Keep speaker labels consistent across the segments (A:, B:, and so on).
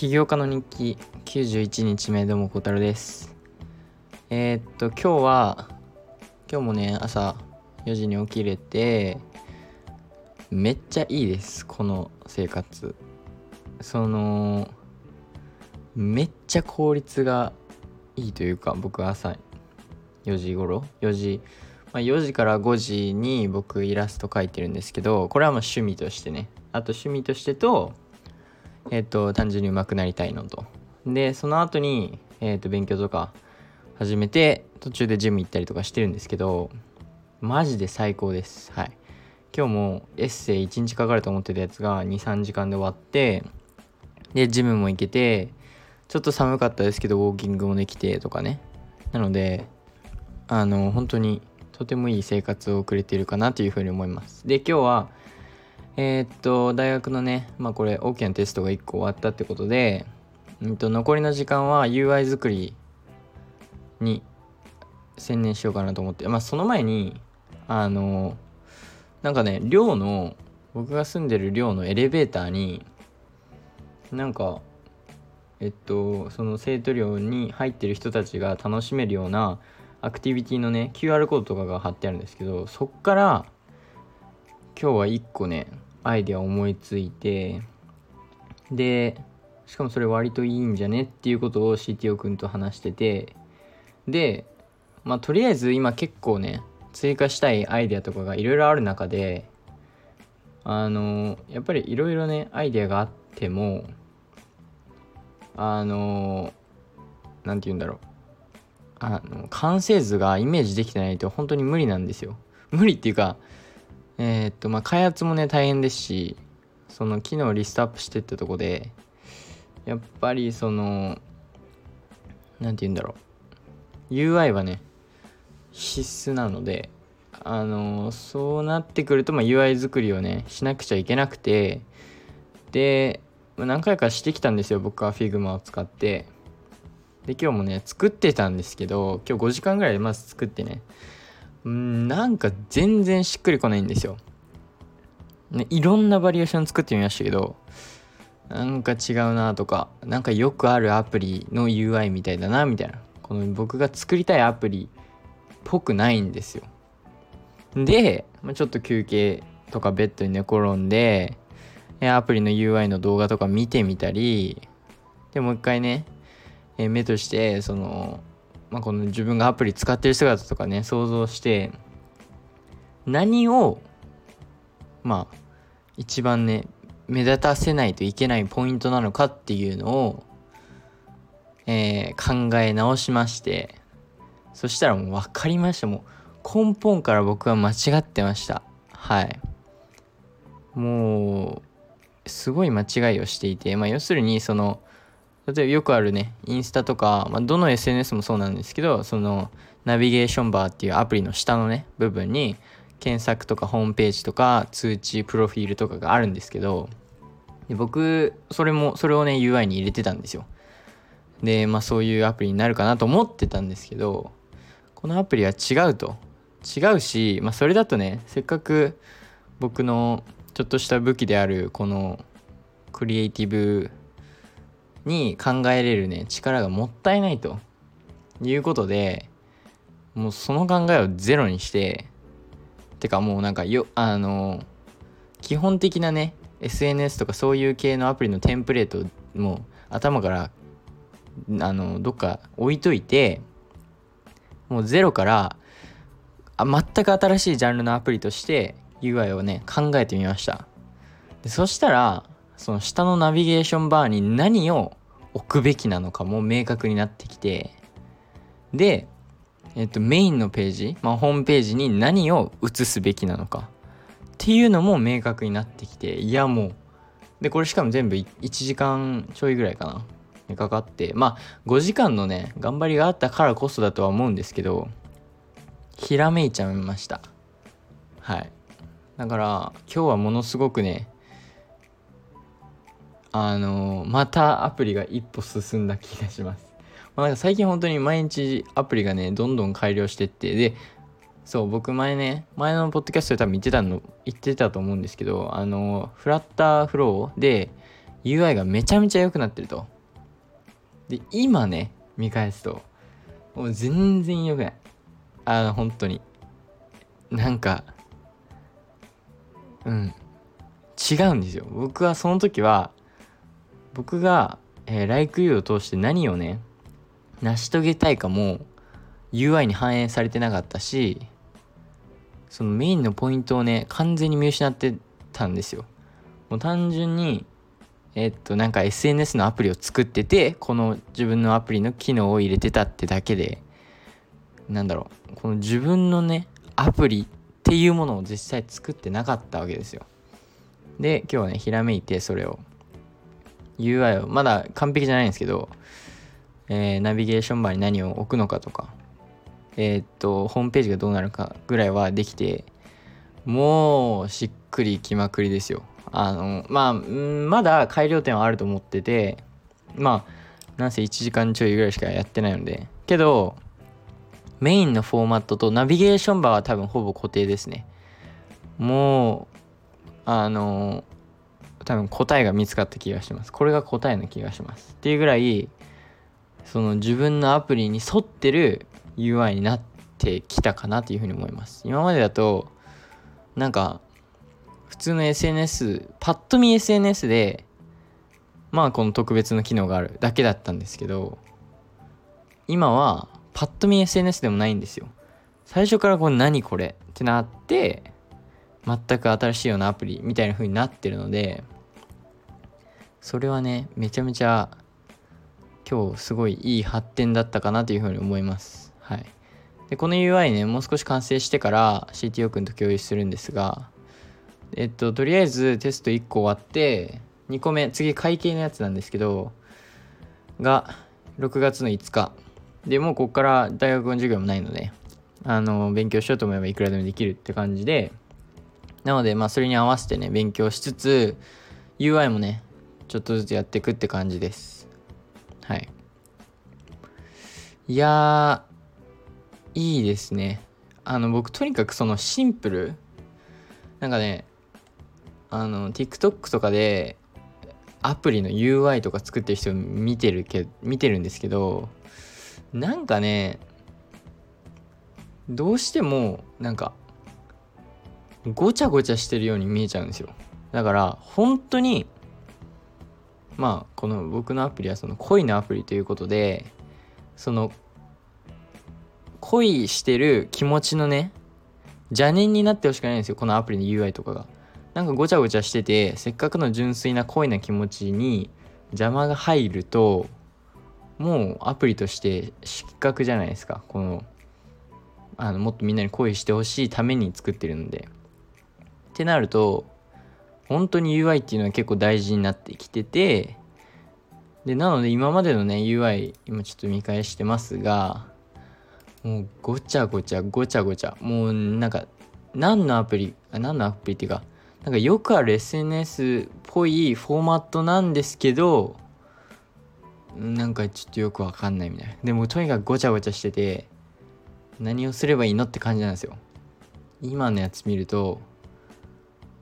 A: 起業家の日記91日目どうも小太郎です。えー、っと今日は今日もね朝4時に起きれてめっちゃいいですこの生活。そのめっちゃ効率がいいというか僕朝4時頃4時まあ、4時から5時に僕イラスト描いてるんですけどこれはまあ趣味としてね。あと趣味としてとえっ、と単純に上手くなりたいのと。でその後にえっ、と勉強とか始めて途中でジム行ったりとかしてるんですけどマジで最高です。はい。今日もエッセイ1日かかると思ってたやつが23時間で終わってでジムも行けてちょっと寒かったですけどウォーキングもできてとかね。なのであの本当にとてもいい生活を送れているかなというふうに思います。で今日はえー、っと大学のねまあこれ大きなテストが1個終わったってことで、うんと、残りの時間は UI 作りに専念しようかなと思ってまあその前にあのなんかね寮の僕が住んでる寮のエレベーターになんかえっとその生徒寮に入ってる人たちが楽しめるようなアクティビティのね QR コードとかが貼ってあるんですけどそっから今日は1個ねアイデア思いついてでしかもそれ割といいんじゃねっていうことを CTO 君と話しててでまあとりあえず今結構ね追加したいアイデアとかがいろいろある中であのやっぱりいろいろねアイデアがあってもあの何て言うんだろう。あの完成図がイメージできてないと本当に無理なんですよ。無理っていうかえー、っとまあ開発もね大変ですしその機能をリストアップしてったとこでやっぱりその何て言うんだろう。UI はね必須なのであのそうなってくると、まあ、UI 作りをねしなくちゃいけなくてで何回かしてきたんですよ僕は Figma を使って。で今日もね作ってたんですけど今日5時間ぐらいでまず作ってねうんなんか全然しっくりこないんですよ、ね、いろんなバリエーション作ってみましたけどなんか違うなとかなんかよくあるアプリの UI みたいだなみたいな。この僕が作りたいアプリっぽくないんですよ。で、ま、ちょっと休憩とかベッドに寝転んでアプリの UI の動画とか見てみたりでもう一回ね目としてそのまあ、この自分がアプリ使ってる姿とかね想像して何をまあ一番ね目立たせないといけないポイントなのかっていうのを、えー、考え直しましてそしたらもう分かりました。もう根本から僕は間違ってました。はい。もうすごい間違いをしていてまあ要するにその例えばよくあるね、インスタとか、まあ、どの SNS もそうなんですけど、そのナビゲーションバーっていうアプリの下のね、部分に検索とかホームページとか通知、プロフィールとかがあるんですけど、で僕、それも、それをね、UI に入れてたんですよ。で、まあそういうアプリになるかなと思ってたんですけど、このアプリは違うと。違うし、まあそれだとね、せっかく僕のちょっとした武器であるこのクリエイティブに考えれるね力がもったいないということでもうその考えをゼロにしててかもうなんかよあの基本的なね SNS とかそういう系のアプリのテンプレートも頭からあのどっか置いといてもうゼロからあ全く新しいジャンルのアプリとして UI をね考えてみました。でそしたらその下のナビゲーションバーに何を置くべきなのかも明確になってきてで、えっと、メインのページ、まあ、ホームページに何を移すべきなのかっていうのも明確になってきていやもうでこれしかも全部1時間ちょいぐらいかなかかってまあ5時間のね頑張りがあったからこそだとは思うんですけどひらめいちゃいました。はい。だから今日はものすごくねあのまたアプリが一歩進んだ気がします。まあ、なんか最近本当に毎日アプリがね、どんどん改良してって、で、そう、僕前ね、前のポッドキャストで多分言ってたの、言ってたと思うんですけど、あの、フラッターフローで UI がめちゃめちゃ良くなってると。で、今ね、見返すと、もう全然良くない。あの、本当に。なんか、うん。違うんですよ。僕はその時は、僕が、えー、LikeU を通して何をね、成し遂げたいかも UI に反映されてなかったし、そのメインのポイントをね、完全に見失ってたんですよ。もう単純に、えっと、なんか SNS のアプリを作ってて、この自分のアプリの機能を入れてたってだけで、なんだろう、この自分のね、アプリっていうものを実際作ってなかったわけですよ。で、今日はね、ひらめいてそれを、UI を、まだ完璧じゃないんですけど、えー、ナビゲーションバーに何を置くのかとか、えー、っと、ホームページがどうなるかぐらいはできて、もうしっくりきまくりですよ。あの、まあ、まだ改良点はあると思ってて、まあ、なんせ1時間ちょいぐらいしかやってないので、けど、メインのフォーマットとナビゲーションバーは多分ほぼ固定ですね。もう、あの、多分答えが見つかった気がします。これが答えの気がします。っていうぐらい、その自分のアプリに沿ってる UI になってきたかなというふうに思います。今までだと、なんか、普通の SNS、パッと見 SNS で、まあこの特別な機能があるだけだったんですけど、今はパッと見 SNS でもないんですよ。最初からこれ何これってなって、全く新しいようなアプリみたいな風になってるので、それはね、めちゃめちゃ今日すごいいい発展だったかなというふうに思います。はい。で、この UI ね、もう少し完成してから CTO 君と共有するんですが、えっと、とりあえずテスト1個終わって、2個目、次会計のやつなんですけど、が、6月の5日。で、もうここから大学の授業もないので、あの、勉強しようと思えばいくらでもできるって感じで、なので、まあ、それに合わせてね、勉強しつつ、UI もね、ちょっとずつやっていくって感じです。はい。いやいいですね。あの、僕、とにかくそのシンプル、なんかね、あの、TikTok とかで、アプリの UI とか作ってる人見てるけ見てるんですけど、なんかね、どうしても、なんか、ごちゃごちゃしてるように見えちゃうんですよ。だから、本当に、まあこの僕のアプリはその恋のアプリということでその恋してる気持ちのね邪念になってほしくないんですよこのアプリの UI とかが。なんかごちゃごちゃしててせっかくの純粋な恋な気持ちに邪魔が入るともうアプリとして失格じゃないですか。このあのもっとみんなに恋してほしいために作ってるので。ってなると本当に UI っていうのは結構大事になってきててでなので今までのね UI 今ちょっと見返してますがもうごちゃごちゃごちゃごちゃもうなんか何のアプリ何のアプリっていうかなんかよくある SNS っぽいフォーマットなんですけどなんかちょっとよくわかんないみたいな。でもとにかくごちゃごちゃしてて何をすればいいのって感じなんですよ。今のやつ見ると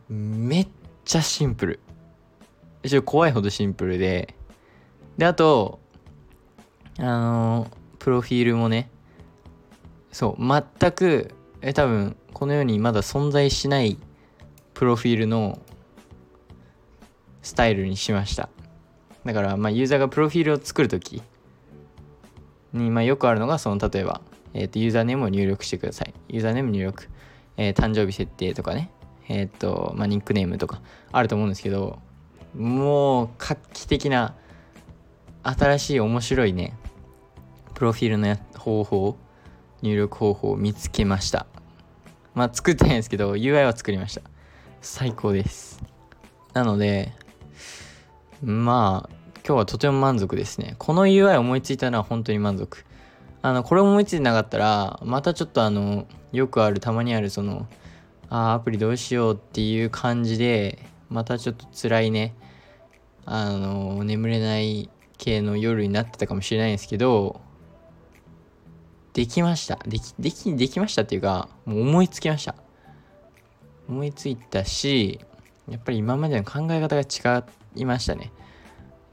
A: めっちゃシンプル。ちょ怖いほどシンプルで。で、あと、あの、プロフィールもね、そう、全く、え、多分、この世にまだ存在しないプロフィールのスタイルにしました。だから、まあ、ユーザーがプロフィールを作るときに、まあ、よくあるのが、その、例えば、えっ、ー、と、ユーザーネームを入力してください。ユーザーネーム入力。えー、誕生日設定とかね。えっ、と、まあ、ニックネームとかあると思うんですけど、もう画期的な新しい面白いね、プロフィールの方法、入力方法を見つけました。まあ作ってないんですけど、UI は作りました。最高です。なので、まあ、今日はとても満足ですね。この UI 思いついたのは本当に満足。あの、これ思いついてなかったら、またちょっとあの、よくある、たまにあるその、あアプリどうしようっていう感じでまたちょっと辛いね。あの眠れない系の夜になってたかもしれないんですけどできました。できできできましたっていうかもう思いつきました。思いついたしやっぱり今までの考え方が違いましたね。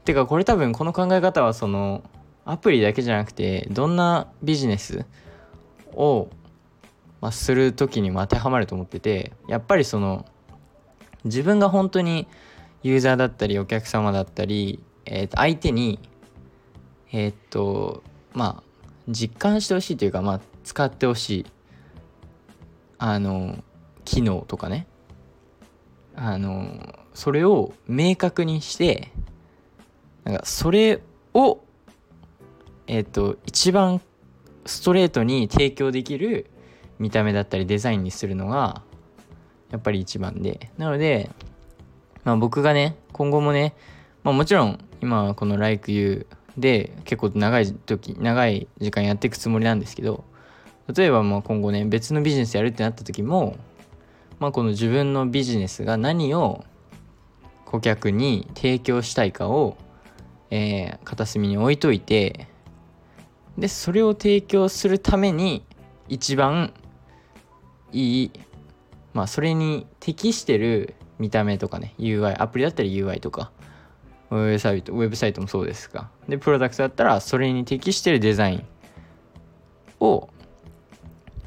A: てかこれ多分この考え方はそのアプリだけじゃなくてどんなビジネスを、まあ、する時にも当てはまると思っててやっぱりその自分が本当にユーザーだったりお客様だったり、えー、と相手にえー、っとまあ実感してほしいというかまあ使ってほしいあの機能とかね。あのそれを明確にしてなんかそれをえっ、と一番ストレートに提供できる見た目だったりデザインにするのがやっぱり一番で。なので、まあ、僕がね今後もね、まあ、もちろん今はこの Like You で結構長い時長い時間やっていくつもりなんですけど例えばまあ今後ね別のビジネスやるってなった時も、まあ、この自分のビジネスが何を顧客に提供したいかを、えー、片隅に置いといてでそれを提供するために一番いいまあそれに適してる見た目とかね UI アプリだったら UI とか。ウェブサイトウェブサイトもそうですが。でプロダクトだったらそれに適してるデザインを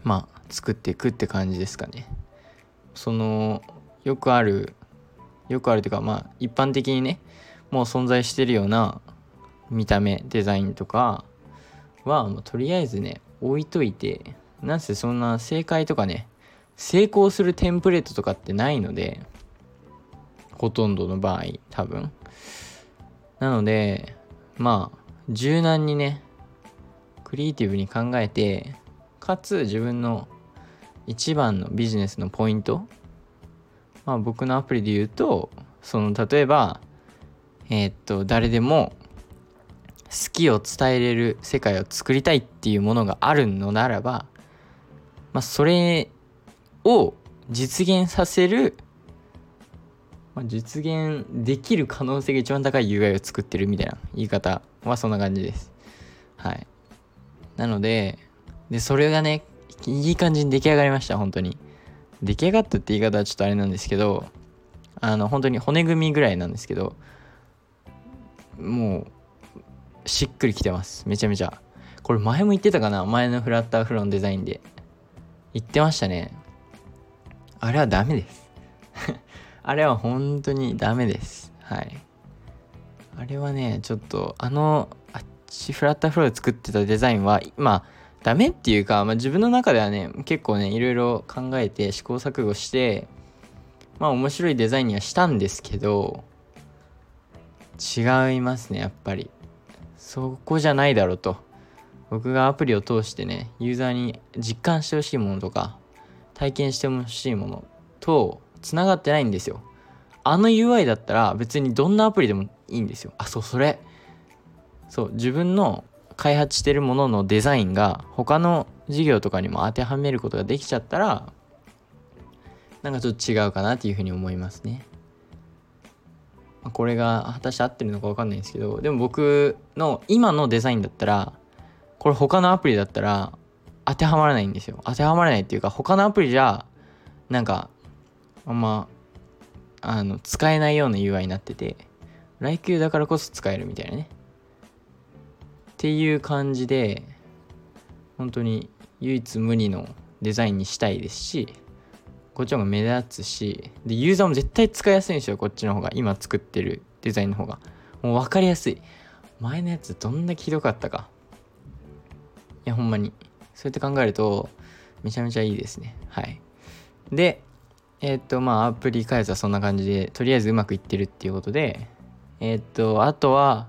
A: まあ作っていくって感じですかね。そのよくあるよくあるというかまあ一般的にねもう存在してるような見た目デザインとかはもうとりあえずね置いといてなんせそんな正解とかね成功するテンプレートとかってないのでほとんどの場合多分。なのでまあ柔軟にねクリエイティブに考えてかつ自分の一番のビジネスのポイント。まあ僕のアプリで言うとその例えばえー、っと誰でも好きを伝えれる世界を作りたいっていうものがあるのならば、まあ、それを実現させる、まあ、実現できる可能性が一番高い UI を作ってるみたいな言い方はそんな感じです。はい。なので、で、それがね、いい感じに出来上がりました、本当に。出来上がったって言い方はちょっとあれなんですけど、あの、本当に骨組みぐらいなんですけど、もう、しっくりきてますめちゃめちゃこれ前も言ってたかな？前のフラッターフロンデザインで言ってましたねあれはダメです。あれは本当にダメです。はい。あれはねちょっとあのあっちフラッタフローで作ってたデザインはまあダメっていうか、まあ、自分の中ではね結構ねいろいろ考えて試行錯誤してまあ面白いデザインにはしたんですけど違いますねやっぱり。そこじゃないだろうと。僕がアプリを通してねユーザーに実感してほしいものとか体験してほしいものとつながってないんですよ。あの UI だったら別にどんなアプリでもいいんですよ。あそうそれ。そう自分の開発してるもののデザインが他の事業とかにも当てはめることができちゃったらなんかちょっと違うかなっていうふうに思いますね。これが果たして合ってるのか分かんないんですけどでも僕の今のデザインだったらこれ他のアプリだったら当てはまらないんですよ。当てはまらないっていうか他のアプリじゃなんかあんまあの使えないような UI になってて LikeU だからこそ使えるみたいなね。っていう感じで本当に唯一無二のデザインにしたいですしこっちの方が目立つしでユーザーも絶対使いやすいんですよこっちの方が。今作ってるデザインの方が。もう分かりやすい。前のやつどんだけひどかったか。いやほんまに。そうやって考えるとめちゃめちゃいいですね。はい。でえー、っとまあアプリ開発はそんな感じでとりあえずうまくいってるっていうことでえー、っとあとは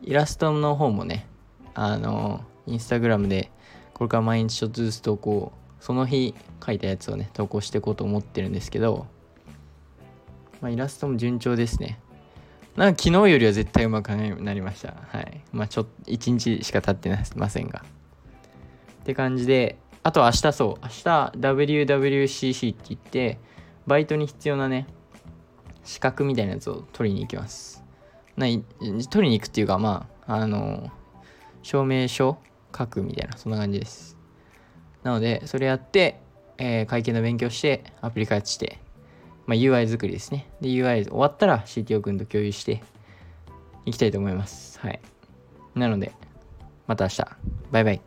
A: イラストの方もねあのインスタグラムでこれから毎日ちょっとずつ投稿その日書いたやつをね投稿していこうと思ってるんですけど、まあ、イラストも順調ですね。なんか昨日よりは絶対うまくなりました。はい。まあちょっと1日しか経ってませんが。って感じであと明日そう明日 WWCC って言ってバイトに必要なね資格みたいなやつを取りに行きます。な取りに行くっていうかまああの証明書書くみたいなそんな感じです。なので、それやって、えー、会計の勉強して、アプリ開発して、まあ、UI 作りですね。で、UI 終わったら CTO 君と共有して、いきたいと思います。はい。なのでまた明日。バイバイ。